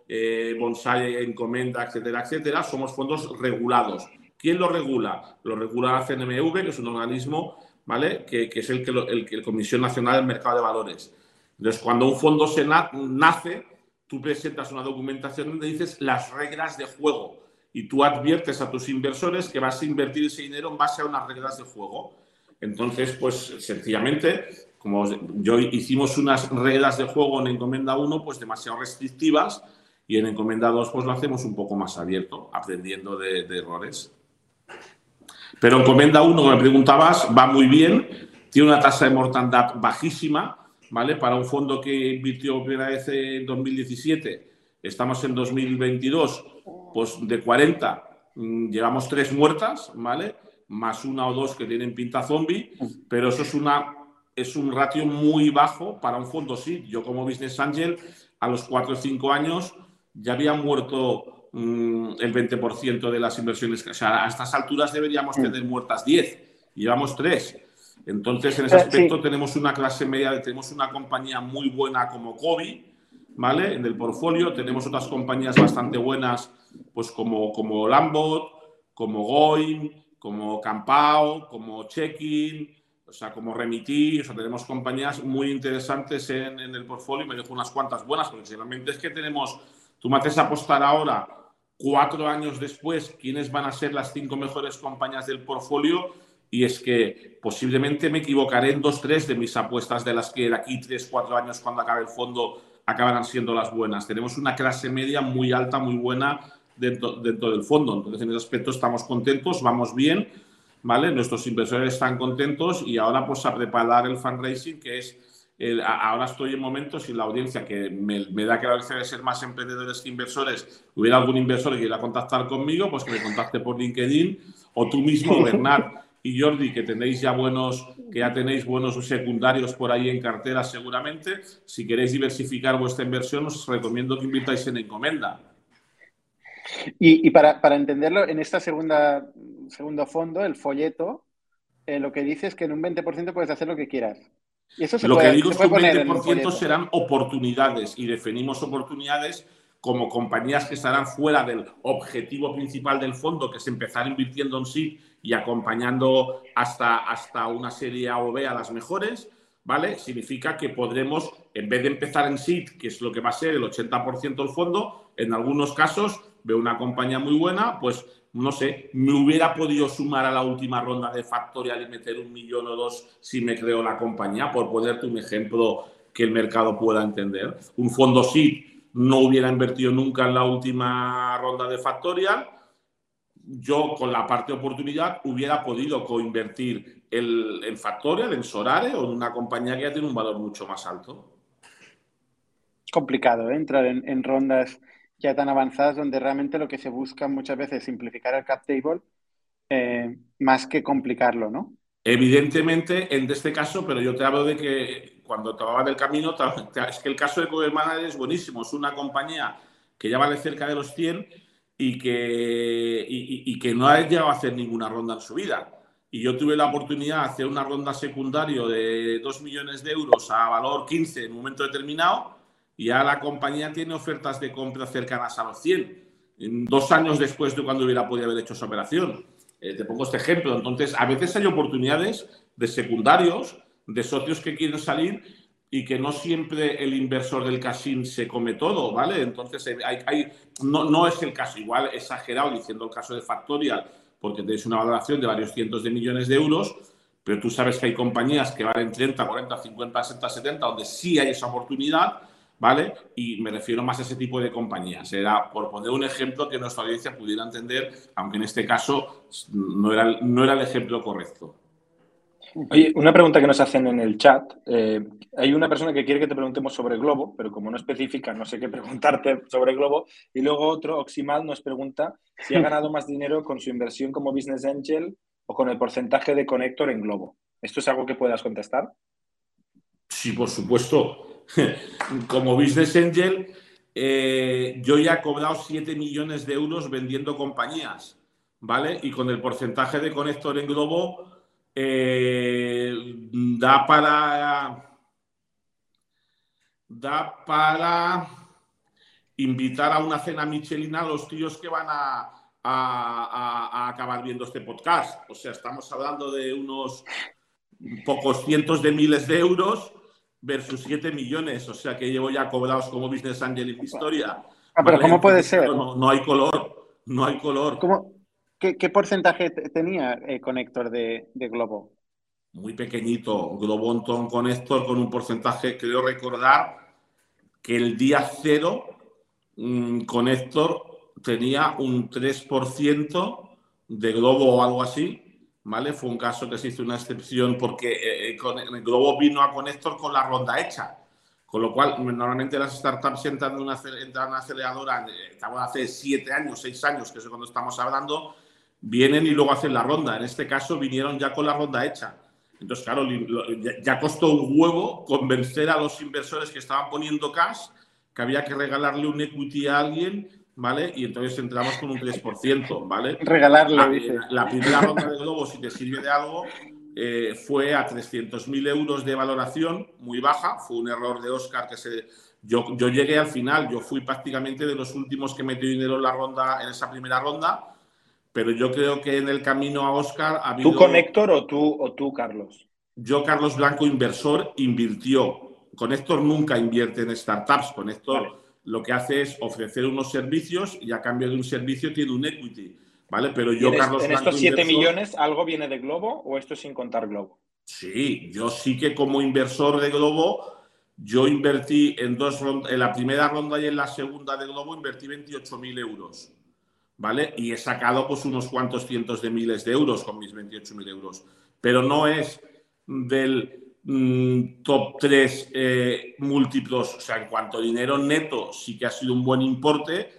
eh, Bonsai, Encomenda, etcétera, etcétera, somos fondos regulados ¿Quién lo regula? Lo regula la CNMV, que es un organismo ¿vale? que, es el que, el que Comisión Nacional del Mercado de Valores. Entonces, cuando un fondo se nace, tú presentas una documentación donde dices las reglas de juego y tú adviertes a tus inversores que vas a invertir ese dinero en base a unas reglas de juego. Entonces, pues sencillamente, como yo hicimos unas reglas de juego en Encomenda 1, pues demasiado restrictivas y en Encomenda 2 pues lo hacemos un poco más abierto, aprendiendo de errores. Pero Encomenda 1, como me preguntabas, va muy bien, tiene una tasa de mortandad bajísima, ¿vale? Para un fondo que invirtió primera vez en 2017, estamos en 2022, pues de 40 mm, llevamos tres muertas, ¿vale? Más una o dos que tienen pinta zombie, pero eso es una es un ratio muy bajo para un fondo sí. Yo como Business Angel a los 4 o 5 años ya había muerto Mm, el 20% de las inversiones. O sea, a estas alturas deberíamos mm. tener muertas 10, llevamos 3. Entonces, en ese aspecto tenemos una clase media, tenemos una compañía muy buena como Kobe, ¿vale? En el portfolio tenemos otras compañías bastante buenas, pues como, como Lambot, como Goin, como Campao, como Checking, o sea, como Remití, o sea, tenemos compañías muy interesantes en, en el portfolio, me dejo unas cuantas buenas, porque realmente es que tenemos, tú me haces apostar ahora cuatro años después quiénes van a ser las cinco mejores compañías del portfolio y es que posiblemente me equivocaré en dos, tres de mis apuestas de las que de aquí tres, cuatro años cuando acabe el fondo acabarán siendo las buenas. Tenemos una clase media muy alta, muy buena dentro, dentro del fondo. Entonces, en ese aspecto estamos contentos, vamos bien, ¿vale? Nuestros inversores están contentos y ahora pues a preparar el fundraising que es ahora estoy en momentos y la audiencia que me, da que la audiencia de ser más emprendedores que inversores, hubiera algún inversor que quiera contactar conmigo, pues que me contacte por LinkedIn o tú mismo, Bernard y Jordi, que tenéis ya buenos, que ya tenéis buenos secundarios por ahí en cartera seguramente. Si queréis diversificar vuestra inversión, os recomiendo que invirtáis en encomenda. Y, para, entenderlo, en esta segunda segundo fondo, el folleto, eh, lo que dice es que en un 20% puedes hacer lo que quieras lo que digo es que un 20% serán oportunidades y definimos oportunidades como compañías que estarán fuera del objetivo principal del fondo, que es empezar invirtiendo en sí y acompañando hasta, hasta una serie A o B a las mejores, ¿vale? Significa que podremos, en vez de empezar en SID, que es lo que va a ser el 80% del fondo, en algunos casos veo una compañía muy buena, pues no sé, me hubiera podido sumar a la última ronda de Factorial y meter un millón o dos si me creo la compañía, por ponerte un ejemplo que el mercado pueda entender. Un fondo sí no hubiera invertido nunca en la última ronda de Factorial. Yo, con la parte de oportunidad, hubiera podido coinvertir el, en Factorial, en Sorare o en una compañía que ya tiene un valor mucho más alto. Complicado ¿eh? entrar en rondas ya tan avanzadas donde realmente lo que se busca muchas veces es simplificar el cap table eh, más que complicarlo, ¿no? Evidentemente, en este caso, pero yo te hablo de que cuando te hablaba del camino, es que el caso de Manager es buenísimo. Es una compañía que ya vale cerca de los 100 y que, y, que no ha llegado a hacer ninguna ronda en su vida. Y yo tuve la oportunidad de hacer una ronda secundario de 2 millones de euros a valor 15 en un momento determinado y ya la compañía tiene ofertas de compra cercanas a los 100, dos años después de cuando hubiera podido haber hecho esa operación. Eh, te pongo este ejemplo. Entonces, a veces hay oportunidades de secundarios, de socios que quieren salir y que no siempre el inversor del casino se come todo, ¿vale? Entonces, eh, hay, no, no, es el caso, igual exagerado diciendo el caso de Factorial, porque tenéis una valoración de varios cientos de millones de euros, pero tú sabes que hay compañías que valen 30, 40, 50, 60, 70, donde sí hay esa oportunidad ¿vale? Y me refiero más a ese tipo de compañías. Era por poner un ejemplo que nuestra audiencia pudiera entender, aunque en este caso no era, no era el ejemplo correcto. Oye, una pregunta que nos hacen en el chat. Eh, hay una persona que quiere que te preguntemos sobre Globo, pero como no especifica, no sé qué preguntarte sobre Globo. Y luego otro, Oximal, nos pregunta si ha ganado más dinero con su inversión como Business Angel o con el porcentaje de Connector en Globo. ¿Esto es algo que puedas contestar? Sí, por supuesto. Como Business Angel, eh, yo ya he cobrado 7 millones de euros vendiendo compañías, ¿vale? Y con el porcentaje de Connector en Globo, eh, da para. Da para invitar a una cena Michelin a los tíos que van a, a, acabar viendo este podcast. O sea, estamos hablando de unos pocos cientos de miles de euros versus 7 millones. O sea, que llevo ya cobrados como Business Angel en mi historia. Ah, pero ¿cómo puede ser? No, hay color. No hay color. ¿Cómo, ¿Qué, porcentaje tenía eh, Connector de, Globo? Muy pequeñito. Globonton Connector con un porcentaje, creo recordar, que el día cero mm, Connector tenía un 3% de Globo o algo así. ¿Vale? Fue un caso que se hizo una excepción porque eh, eh, el Globo vino a Connector con la ronda hecha. Con lo cual, normalmente las startups entran en una, aceleradora, estamos hace siete años, seis años, que es cuando estamos hablando, vienen y luego hacen la ronda. En este caso vinieron ya con la ronda hecha. Entonces, claro, ya costó un huevo convencer a los inversores que estaban poniendo cash que había que regalarle un equity a alguien, ¿vale? Y entonces entramos con un 3%, ¿vale? Regalarle, la, dice. La primera ronda de Globo, si te sirve de algo, eh, fue a 300.000 euros de valoración, muy baja. Fue un error de Oscar que se... Yo, yo llegué al final, yo fui prácticamente de los últimos que metió dinero en la ronda, en esa primera ronda pero yo creo que en el camino a Oscar ha habido... ¿Tú con Héctor o tú, o tú, Carlos? Yo, Carlos Blanco, inversor, invirtió. Con Héctor nunca invierte en startups. Con Héctor lo que hace es ofrecer unos servicios y a cambio de un servicio tiene un equity. ¿Vale? Pero yo, en Carlos ¿En estos 7 millones algo viene de Globo o esto sin contar Globo? Sí, yo sí que como inversor de Globo, yo invertí en dos en la primera ronda y en la segunda de Globo invertí 28.000 euros. ¿Vale? Y he sacado pues unos cuantos cientos de miles de euros con mis 28.000 euros. Pero no es del mm, top 3 eh, múltiplos, o sea, en cuanto a dinero neto sí que ha sido un buen importe,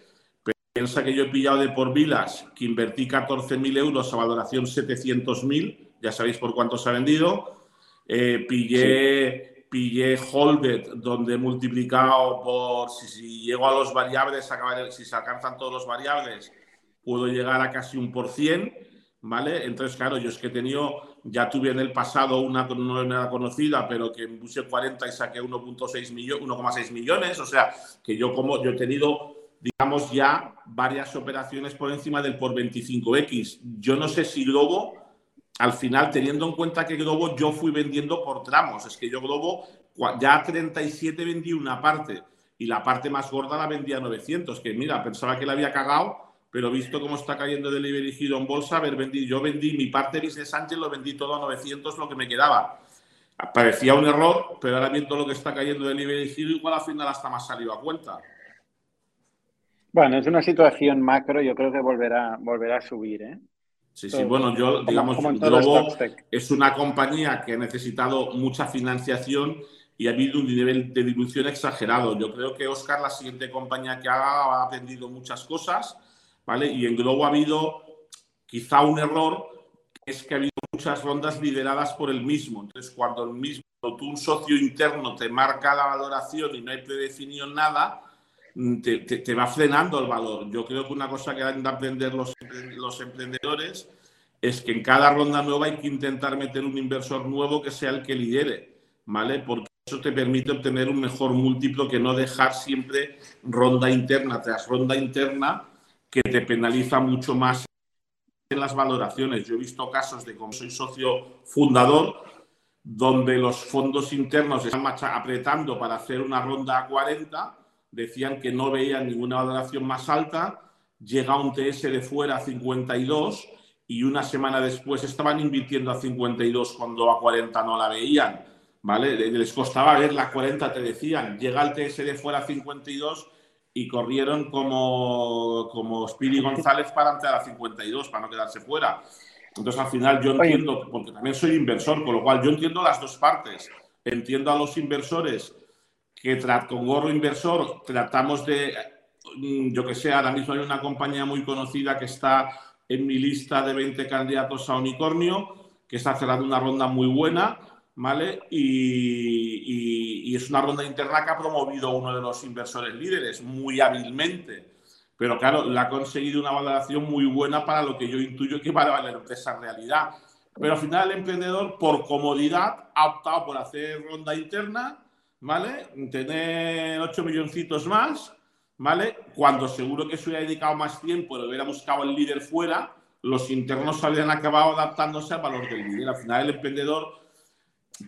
pero piensa que yo he pillado de por vilas que invertí 14.000 euros a valoración 700.000, ya sabéis por cuánto se ha vendido, eh, pillé... Pillé Holded, donde he multiplicado por si, llego a los variables, si se alcanzan todos los variables, puedo llegar a casi un por cien, ¿vale? Entonces, claro, yo es que he tenido, ya tuve en el pasado una no era conocida, pero que puse 40 y saqué 1.6 millones, 1,6 millones, o sea, que yo como, yo he tenido, digamos, ya varias operaciones por encima del por 25X. Yo no sé si Globo, al final, teniendo en cuenta que Globo yo fui vendiendo por tramos, es que yo Globo ya a 37 vendí una parte y la parte más gorda la vendía a 900, que mira, pensaba que la había cagado pero visto cómo está cayendo Delivery Hero en bolsa, haber vendido, yo vendí mi parte de Business Angel, lo vendí todo a 900, lo que me quedaba. Parecía un error, pero ahora viendo lo que está cayendo Delivery Hero, igual al final hasta más salido a cuenta. Bueno, es una situación macro, yo creo que volverá, volverá a subir, ¿eh? Sí, sí, bueno, yo, digamos, Globo es una compañía que ha necesitado mucha financiación y ha habido un nivel de dilución exagerado. Yo creo que Oscar, la siguiente compañía que haga, ha aprendido muchas cosas ¿vale? Y en Globo ha habido quizá un error, es que ha habido muchas rondas lideradas por el mismo. Entonces, cuando el mismo, tú un socio interno te marca la valoración y no hay predefinido nada, mm, te, va frenando el valor. Yo creo que una cosa que han de aprender los, los emprendedores es que en cada ronda nueva hay que intentar meter un inversor nuevo que sea el que lidere, ¿vale? Porque eso te permite obtener un mejor múltiplo que no dejar siempre ronda interna tras ronda interna que te penaliza mucho más en las valoraciones. Yo he visto casos de como soy socio fundador, donde los fondos internos están apretando para hacer una ronda a 40, decían que no veían ninguna valoración más alta, llega un TS de fuera a 52 y una semana después estaban invirtiendo a 52 cuando a 40 no la veían. ¿Vale? Les costaba ver la 40, te decían, llega el TS de fuera a 52 y corrieron como, como Spiri González para entrar a 52, para no quedarse fuera. Entonces, al final, yo entiendo, porque también soy inversor, con lo cual yo entiendo las dos partes. Entiendo a los inversores que con gorro inversor tratamos de, mm, yo que sé, ahora mismo hay una compañía muy conocida que está en mi lista de 20 candidatos a unicornio, que está cerrando una ronda muy buena, ¿vale? Y, y, es una ronda interna que ha promovido uno de los inversores líderes muy hábilmente. Pero claro, le ha conseguido una valoración muy buena para lo que yo intuyo que va a valer esa realidad. Pero al final el emprendedor, por comodidad, ha optado por hacer ronda interna, ¿vale? Tener 8 milloncitos más, ¿vale? Cuando seguro que se hubiera dedicado más tiempo, le hubiera buscado el líder fuera, los internos habrían acabado adaptándose al valor del líder. Al final el emprendedor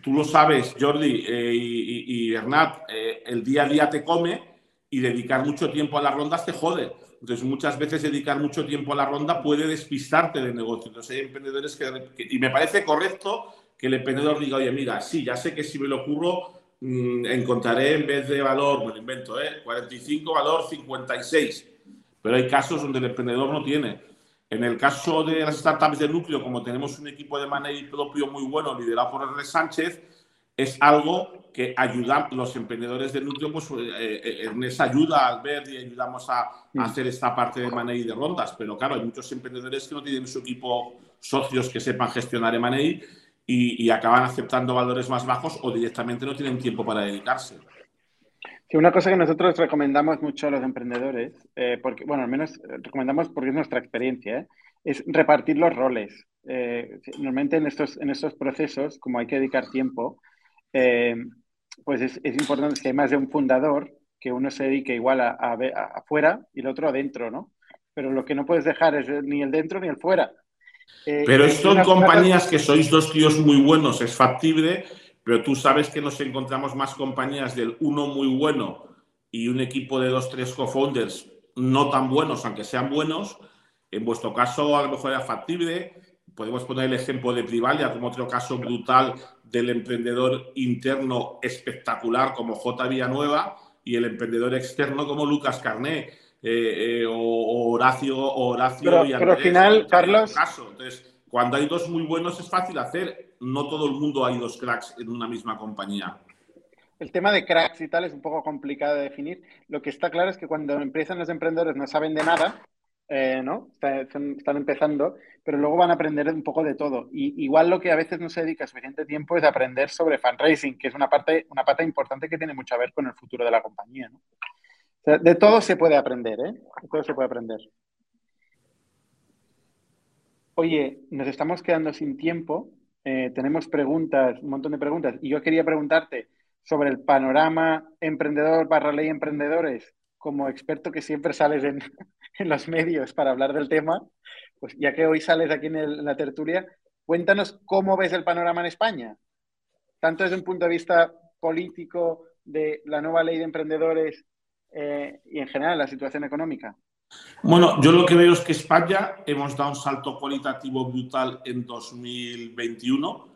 tú lo sabes, Jordi eh, y, Bernat, eh, el día a día te come y dedicar mucho tiempo a las rondas te jode. Entonces, muchas veces dedicar mucho tiempo a la ronda puede despistarte del negocio. Entonces, hay emprendedores que, Y me parece correcto que el emprendedor diga, oye, mira, sí, ya sé que si me lo ocurro, mm, encontraré en vez de valor, bueno, invento, ¿eh? 45, valor 56. Pero hay casos donde el emprendedor no tiene. En el caso de las startups de núcleo, como tenemos un equipo de manejo propio muy bueno, liderado por R. Sánchez, es algo que ayuda los emprendedores de núcleo, pues eh, eh, Ernest ayuda al ver y ayudamos a, mm. hacer esta parte de manejo de rondas. Pero claro, hay muchos emprendedores que no tienen su equipo socios que sepan gestionar M&A y, y acaban aceptando valores más bajos o directamente no tienen tiempo para dedicarse. Sí, una cosa que nosotros recomendamos mucho a los emprendedores, eh, porque, bueno, al menos recomendamos porque es nuestra experiencia, ¿eh? es repartir los roles. Eh, normalmente en estos, en estos procesos, como hay que dedicar tiempo, pues es, es, importante que hay más de un fundador, que uno se dedique igual a, afuera y el otro adentro, ¿no? Pero lo que no puedes dejar es ni el dentro ni el fuera. Pero esto en compañías que sois dos tíos muy buenos, es factible pero tú sabes que nos encontramos más compañías del uno muy bueno y un equipo de dos, tres co-founders no tan buenos, aunque sean buenos. En vuestro caso, a lo mejor era factible. Podemos poner el ejemplo de Privalia como otro caso brutal del emprendedor interno espectacular como J. Villanueva y el emprendedor externo como Lucas Carné eh, eh, o, Horacio, Horacio pero, Pero al final, Carlos. Entonces, cuando hay dos muy buenos es fácil hacer no todo el mundo hay dos cracks en una misma compañía. El tema de cracks y tal es un poco complicado de definir. Lo que está claro es que cuando empiezan los emprendedores no saben de nada, eh, ¿no? Están, empezando, pero luego van a aprender un poco de todo. Y igual lo que a veces no se dedica suficiente tiempo es aprender sobre fundraising, que es una parte, una pata importante que tiene mucho a ver con el futuro de la compañía, de todo se puede aprender, ¿eh? De todo se puede aprender. Oye, nos estamos quedando sin tiempo. Eh, tenemos preguntas, un montón de preguntas, y yo quería preguntarte sobre el panorama emprendedor barra ley emprendedores, como experto que siempre sales en, los medios para hablar del tema, pues ya que hoy sales aquí en, la tertulia, cuéntanos cómo ves el panorama en España, tanto desde un punto de vista político de la nueva ley de emprendedores eh, y en general la situación económica. Bueno, yo lo que veo es que España hemos dado un salto cualitativo brutal en 2021.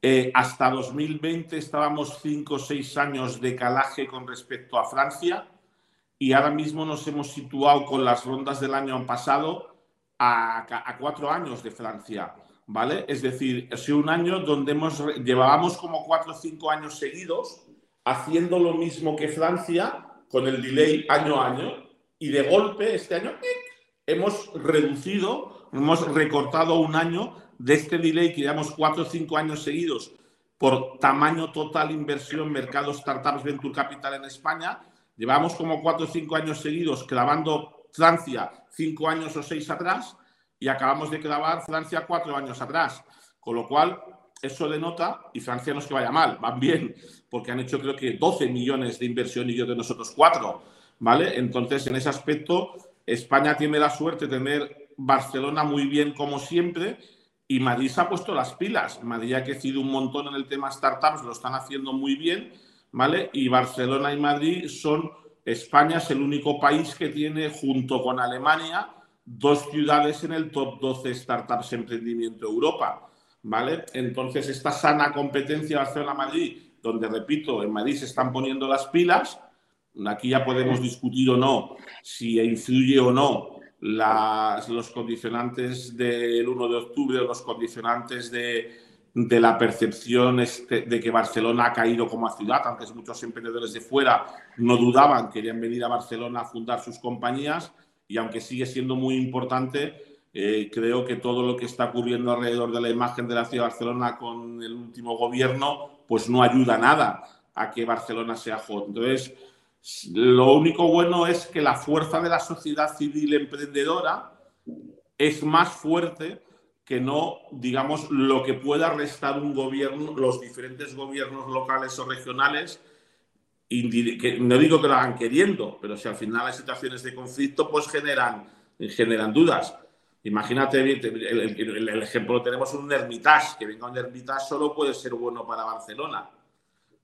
Eh, hasta 2020 estábamos 5 o 6 años de calaje con respecto a Francia y ahora mismo nos hemos situado con las rondas del año pasado a, a cuatro años de Francia. ¿Vale? Es decir, sido un año donde hemos, llevábamos como 4 o 5 años seguidos haciendo lo mismo que Francia con el delay año a año y de golpe este año hemos reducido, hemos recortado un año de este delay que llevamos cuatro o cinco años seguidos por tamaño total inversión mercado startups venture capital en España. Llevamos como cuatro o cinco años seguidos clavando Francia cinco años o seis atrás y acabamos de clavar Francia cuatro años atrás. Con lo cual, eso denota, y Francia no es que vaya mal, van bien, porque han hecho creo que 12 millones de inversión y yo de nosotros cuatro. ¿Vale? Entonces, en ese aspecto, España tiene la suerte de tener Barcelona muy bien como siempre y Madrid se ha puesto las pilas. Madrid ha crecido un montón en el tema startups, lo están haciendo muy bien, ¿vale? Y Barcelona y Madrid son, España es el único país que tiene, junto con Alemania, dos ciudades en el top 12 startups emprendimiento Europa. Entonces, esta sana competencia Barcelona-Madrid, donde, repito, en Madrid se están poniendo las pilas, Aquí ya podemos discutir o no si influye o no los condicionantes del 1 de octubre, los condicionantes de, la percepción este, de que Barcelona ha caído como ciudad. Antes muchos emprendedores de fuera no dudaban, querían venir a Barcelona a fundar sus compañías y aunque sigue siendo muy importante, eh, creo que todo lo que está ocurriendo alrededor de la imagen de la ciudad de Barcelona con el último gobierno, pues no ayuda nada a que Barcelona sea hot. Entonces, lo único bueno es que la fuerza de la sociedad civil emprendedora es más fuerte que no, digamos, lo que pueda restar un gobierno, los diferentes gobiernos locales o regionales. Que no digo que lo hagan queriendo, pero si al final hay situaciones de conflicto, pues generan, generan dudas. Imagínate, el, el, ejemplo, tenemos un Hermitage, que venga un Hermitage solo puede ser bueno para Barcelona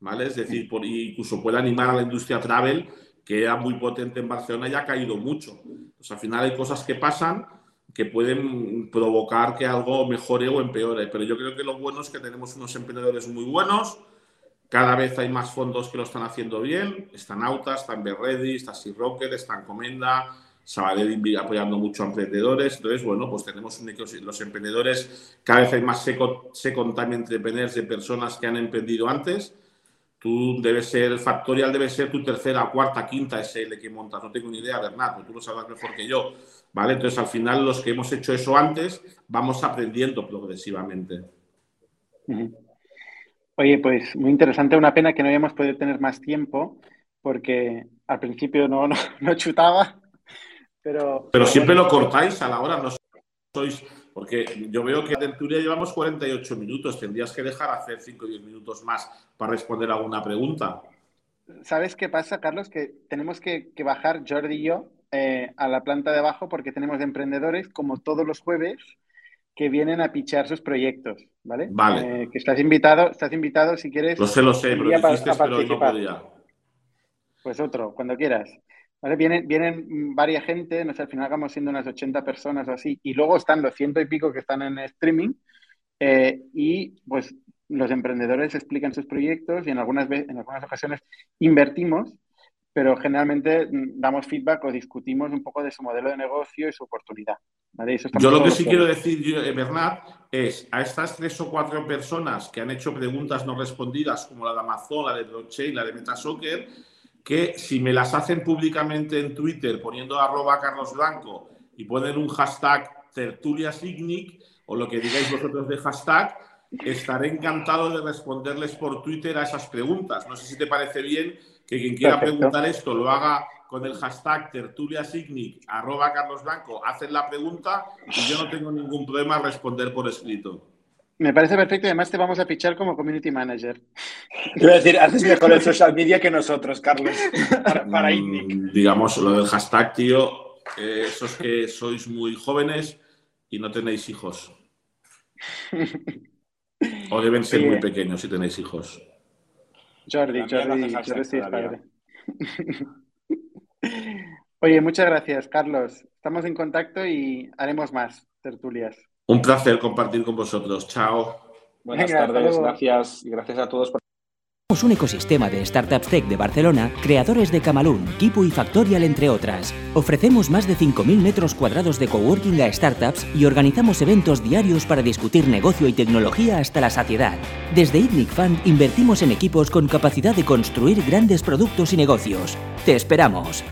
¿vale? Es decir, por, incluso puede animar a la industria travel, que era muy potente en Barcelona y ha caído mucho. Pues al final hay cosas que pasan que pueden provocar que algo mejore o empeore, pero yo creo que lo bueno es que tenemos unos emprendedores muy buenos, cada vez hay más fondos que lo están haciendo bien, están Autas, están Berready, está Sea Rocket, están Comenda, Sabadell apoyando mucho a emprendedores. Entonces, bueno, pues tenemos un los emprendedores, cada vez hay más second time entrepreneurs de personas que han emprendido antes Tú debes ser, Factorial debe ser tu tercera, cuarta, quinta SL que montas. No tengo ni idea, Bernardo, tú lo sabes mejor que yo. ¿Vale? Entonces, al final, los que hemos hecho eso antes, vamos aprendiendo progresivamente. Oye, pues muy interesante. Una pena que no hayamos podido tener más tiempo, porque al principio no, no, chutaba. Pero, pero, siempre lo cortáis a la hora, no sois porque yo veo que en teoría llevamos 48 minutos. Tendrías que dejar hacer 5 o 10 minutos más para responder alguna pregunta. ¿Sabes qué pasa, Carlos? Que tenemos que, bajar, Jordi y yo, eh, a la planta de abajo porque tenemos emprendedores, como todos los jueves, que vienen a pichar sus proyectos, ¿vale? Vale. Eh, que estás invitado, estás invitado si quieres. Lo sé, lo sé, pero dijiste, pero no podía. Pues otro, cuando quieras. Vienen, vienen varias gente, no sé, al final acabamos siendo unas 80 personas o así, y luego están los ciento y pico que están en streaming, eh, y pues los emprendedores explican sus proyectos y en algunas, en algunas ocasiones invertimos, pero generalmente damos feedback o discutimos un poco de su modelo de negocio y su oportunidad. yo lo que sí quiero decir, eh, Bernard, es a estas tres o cuatro personas que han hecho preguntas no respondidas, como la de Amazon, la de blockchain, la de Metasoccer, que si me las hacen públicamente en Twitter poniendo arroba Carlos Blanco y ponen un hashtag tertuliasignic o lo que digáis vosotros de hashtag, estaré encantado de responderles por Twitter a esas preguntas. No sé si te parece bien que quien quiera preguntar esto lo haga con el hashtag tertuliasignic arroba Carlos Blanco, hacen la pregunta y yo no tengo ningún problema en responder por escrito. Me parece perfecto y además te vamos a fichar como community manager. Quiero decir, haces mejor el social media que nosotros, Carlos, para, mm, Digamos, lo del hashtag, tío, eh, esos que sois muy jóvenes y no tenéis hijos. O deben ser muy pequeños si tenéis hijos. Jordi, Jordi, Jordi sí es padre. Oye, muchas gracias, Carlos. Estamos en contacto y haremos más tertulias. Un placer compartir con vosotros. Chao. Buenas tardes, gracias y gracias a todos por somos un ecosistema de startups tech de Barcelona, creadores de Camalún, Kipu y Factorial, entre otras. Ofrecemos más de 5.000 metros cuadrados de coworking a startups y organizamos eventos diarios para discutir negocio y tecnología hasta la saciedad. Desde ITNIC Fund invertimos en equipos con capacidad de construir grandes productos y negocios. ¡Te esperamos!